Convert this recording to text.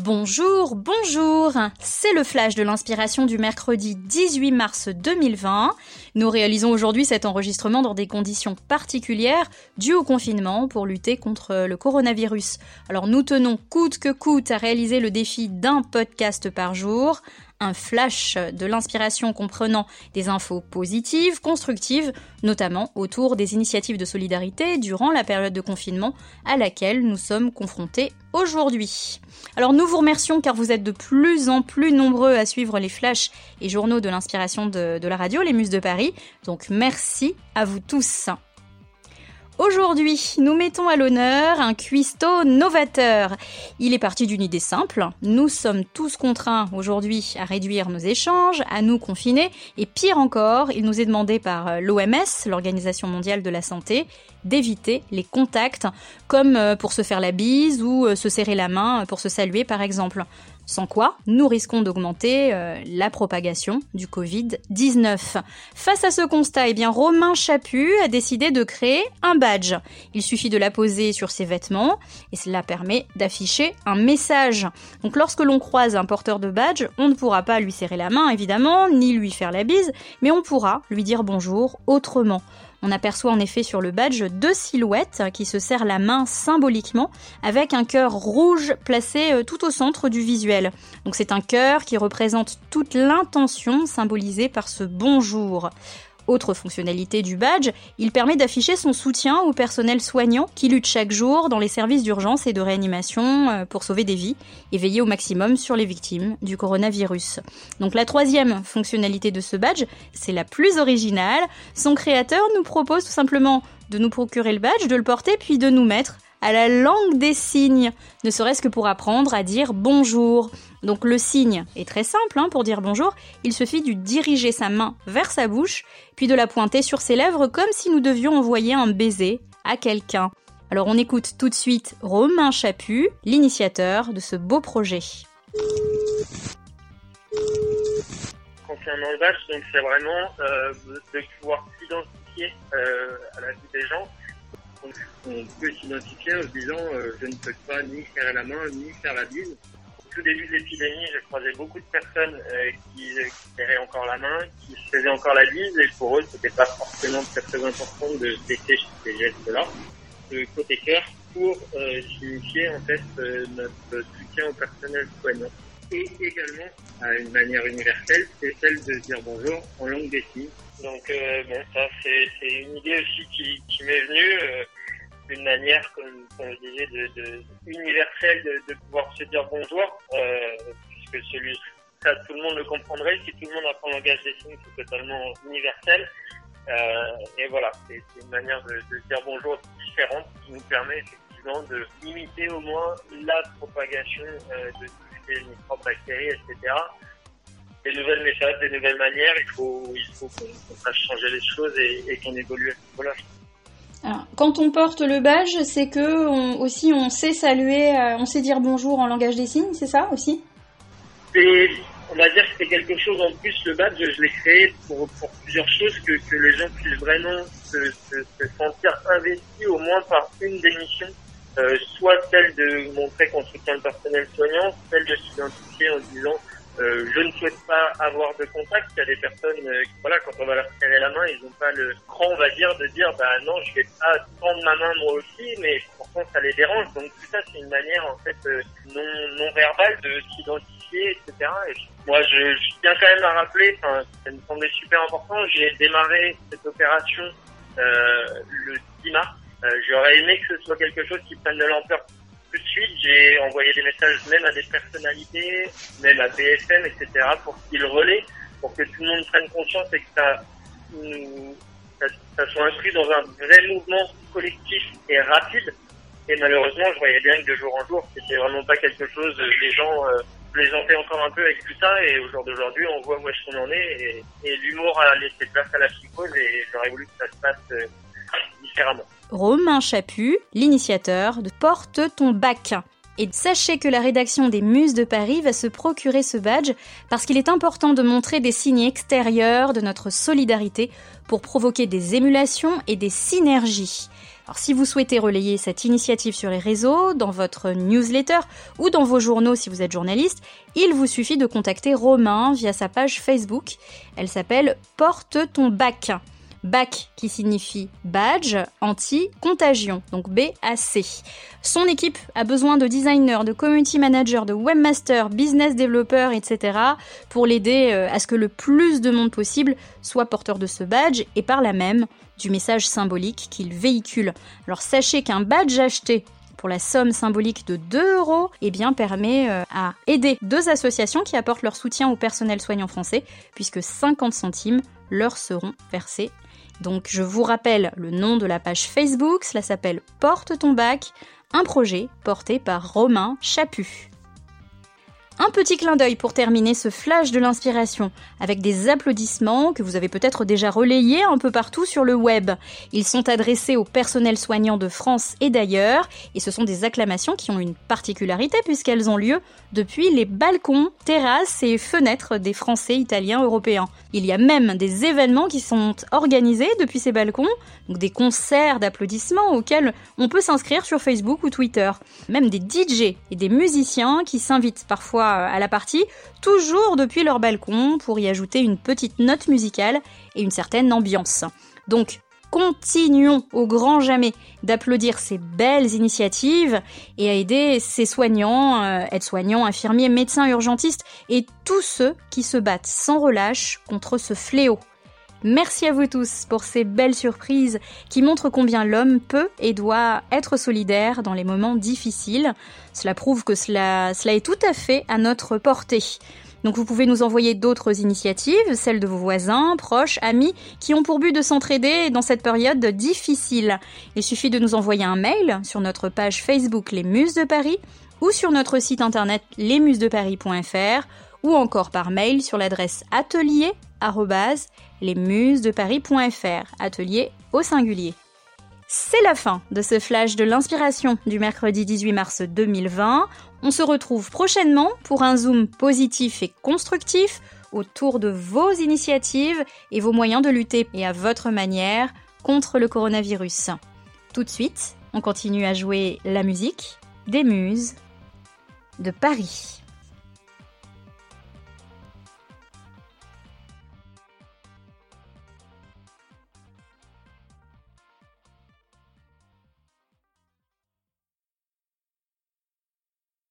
Bonjour, bonjour C'est le flash de l'inspiration du mercredi 18 mars 2020. Nous réalisons aujourd'hui cet enregistrement dans des conditions particulières dues au confinement pour lutter contre le coronavirus. Alors nous tenons coûte que coûte à réaliser le défi d'un podcast par jour un flash de l'inspiration comprenant des infos positives, constructives, notamment autour des initiatives de solidarité durant la période de confinement à laquelle nous sommes confrontés aujourd'hui. Alors nous vous remercions car vous êtes de plus en plus nombreux à suivre les flashs et journaux de l'inspiration de, la radio, les Muses de Paris. Donc merci à vous tous. Aujourd'hui, nous mettons à l'honneur un cuistot novateur. Il est parti d'une idée simple. Nous sommes tous contraints aujourd'hui à réduire nos échanges, à nous confiner, et pire encore, il nous est demandé par l'OMS, l'Organisation mondiale de la santé, d'éviter les contacts, comme euh, pour se faire la bise ou euh, se serrer la main pour se saluer par exemple sans quoi nous risquons d'augmenter euh, la propagation du Covid-19. Face à ce constat, eh bien, Romain Chaput a décidé de créer un badge. Il suffit de la poser sur ses vêtements et cela permet d'afficher un message. Donc lorsque l'on croise un porteur de badge, on ne pourra pas lui serrer la main évidemment, ni lui faire la bise, mais on pourra lui dire bonjour autrement. On aperçoit en effet sur le badge deux silhouettes qui se serrent la main symboliquement avec un cœur rouge placé euh, tout au centre du visuel. Donc c'est un cœur qui représente toute l'intention symbolisée par ce bonjour. Autre fonctionnalité du badge, il permet d'afficher son soutien au personnel soignant qui lutte chaque jour dans les services d'urgence et de réanimation euh, pour sauver des vies et veiller au maximum sur les victimes du coronavirus. Donc la troisième fonctionnalité de ce badge, c'est la plus originale. Son créateur nous propose tout simplement de nous procurer le badge, de le porter puis de nous mettre à la langue des signes, ne serait-ce que pour apprendre à dire bonjour. Donc le signe est très simple hein, pour dire bonjour, il suffit de diriger sa main vers sa bouche, puis de la pointer sur ses lèvres comme si nous devions envoyer un baiser à quelqu'un. Alors on écoute tout de suite Romain Chaput, l'initiateur de ce beau projet. Concernant le badge, donc c'est vraiment euh, de pouvoir s'identifier euh, à la vie des gens on peut s'identifier en se disant euh, je ne peux pas ni faire la main ni faire la bise. Tout début de l'épidémie, j'ai croisé beaucoup de personnes euh, qui, serraient encore la main, qui faisaient encore la bise, et pour eux, c'était pas forcément très très important de tester ces gestes-là. Le côté cœur pour euh, signifier en fait notre soutien au personnel soignant. Et également, à une manière universelle, c'est celle de dire bonjour en langue des signes. Donc bon, ça c'est une idée aussi qui m'est venue une manière, comme, comme je disais, de, universelle de, pouvoir se dire bonjour, euh, puisque celui ça tout le monde le comprendrait. Si tout le monde apprend le langage des signes, c'est totalement universel. Euh, et voilà, c'est une manière de, dire bonjour différente qui nous permet effectivement de limiter au moins la propagation euh, de toutes ces microbactéries, etc. Des nouvelles méthodes, des nouvelles manières, il faut, il faut qu'on fasse changer les choses et, et qu'on évolue à ce niveau-là quand on porte le badge, c'est que on, aussi on sait saluer, euh, on sait dire bonjour en langage des signes, c'est ça aussi? On va dire que c'est quelque chose en plus, le badge, je l'ai créé pour, plusieurs choses, que, les gens puissent vraiment se, sentir investis au moins par une des missions, euh, soit celle de montrer qu'on soutient le personnel soignant, celle de s'identifier en disant euh, je ne souhaite pas avoir de contact. Il y a des personnes, euh, voilà, quand on va leur serrer la main, ils n'ont pas le cran, on va dire, de dire, bah non, je vais pas prendre ma main moi aussi, mais pourtant ça les dérange. Donc tout ça, c'est une manière en fait euh, non, non verbale de s'identifier, etc. Et moi, je, je, tiens quand même à rappeler, ça me semblait super important. J'ai démarré cette opération euh, le 10 mars. J'aurais aimé que ce soit quelque chose qui prenne de l'ampleur tout de suite, j'ai envoyé des messages même à des personnalités, même à BFM, etc., pour qu'ils relaient, pour que tout le monde prenne conscience et que ça, ça, ça, soit inscrit dans un vrai mouvement collectif et rapide. Et malheureusement, je voyais bien que de jour en jour, c'était vraiment pas quelque chose, les gens euh, plaisantaient encore un peu avec tout ça, et au jour d'aujourd'hui, on voit où est-ce qu'on en est, et, et l'humour a laissé place à la psychose, et j'aurais voulu que ça se passe euh, Romain Chaput, l'initiateur de Porte ton bac. Et sachez que la rédaction des Muses de Paris va se procurer ce badge parce qu'il est important de montrer des signes extérieurs de notre solidarité pour provoquer des émulations et des synergies. Alors si vous souhaitez relayer cette initiative sur les réseaux, dans votre newsletter ou dans vos journaux si vous êtes journaliste, il vous suffit de contacter Romain via sa page Facebook. Elle s'appelle Porte ton bac. BAC qui signifie badge anti-contagion, donc BAC. Son équipe a besoin de designers, de community managers, de webmasters, business developers, etc. pour l'aider euh, à ce que le plus de monde possible soit porteur de ce badge et par là même du message symbolique qu'il véhicule. Alors sachez qu'un badge acheté pour la somme symbolique de 2 euros, eh bien, permet euh, à aider deux associations qui apportent leur soutien au personnel soignant français, puisque 50 centimes leur seront versés donc je vous rappelle le nom de la page Facebook, cela s'appelle Porte ton bac, un projet porté par Romain Chaput. Un petit clin d'œil pour terminer ce flash de l'inspiration avec des applaudissements que vous avez peut-être déjà relayés un peu partout sur le web. Ils sont adressés au personnel soignant de France et d'ailleurs et ce sont des acclamations qui ont une particularité puisqu'elles ont lieu depuis les balcons, terrasses et fenêtres des Français, Italiens, Européens. Il y a même des événements qui sont organisés depuis ces balcons, donc des concerts d'applaudissements auxquels on peut s'inscrire sur Facebook ou Twitter. Même des DJ et des musiciens qui s'invitent parfois à la partie, toujours depuis leur balcon, pour y ajouter une petite note musicale et une certaine ambiance. Donc, continuons au grand jamais d'applaudir ces belles initiatives et à aider ces soignants, euh, aides-soignants, infirmiers, médecins, urgentistes et tous ceux qui se battent sans relâche contre ce fléau. Merci à vous tous pour ces belles surprises qui montrent combien l'homme peut et doit être solidaire dans les moments difficiles. Cela prouve que cela, est tout à fait à notre portée. Donc vous pouvez nous envoyer d'autres initiatives, celles de vos voisins, proches, amis, qui ont pour but de s'entraider dans cette période difficile. Il suffit de nous envoyer un mail sur notre page Facebook Les Muses de Paris ou sur notre site internet lesmusesdeparis.fr ou encore par mail sur l'adresse atelier lesmusesdeparis.fr, atelier au singulier. C'est la fin de ce flash de l'inspiration du mercredi 18 mars 2020. On se retrouve prochainement pour un zoom positif et constructif autour de vos initiatives et vos moyens de lutter et à votre manière contre le coronavirus. Tout de suite, on continue à jouer la musique des muses de Paris.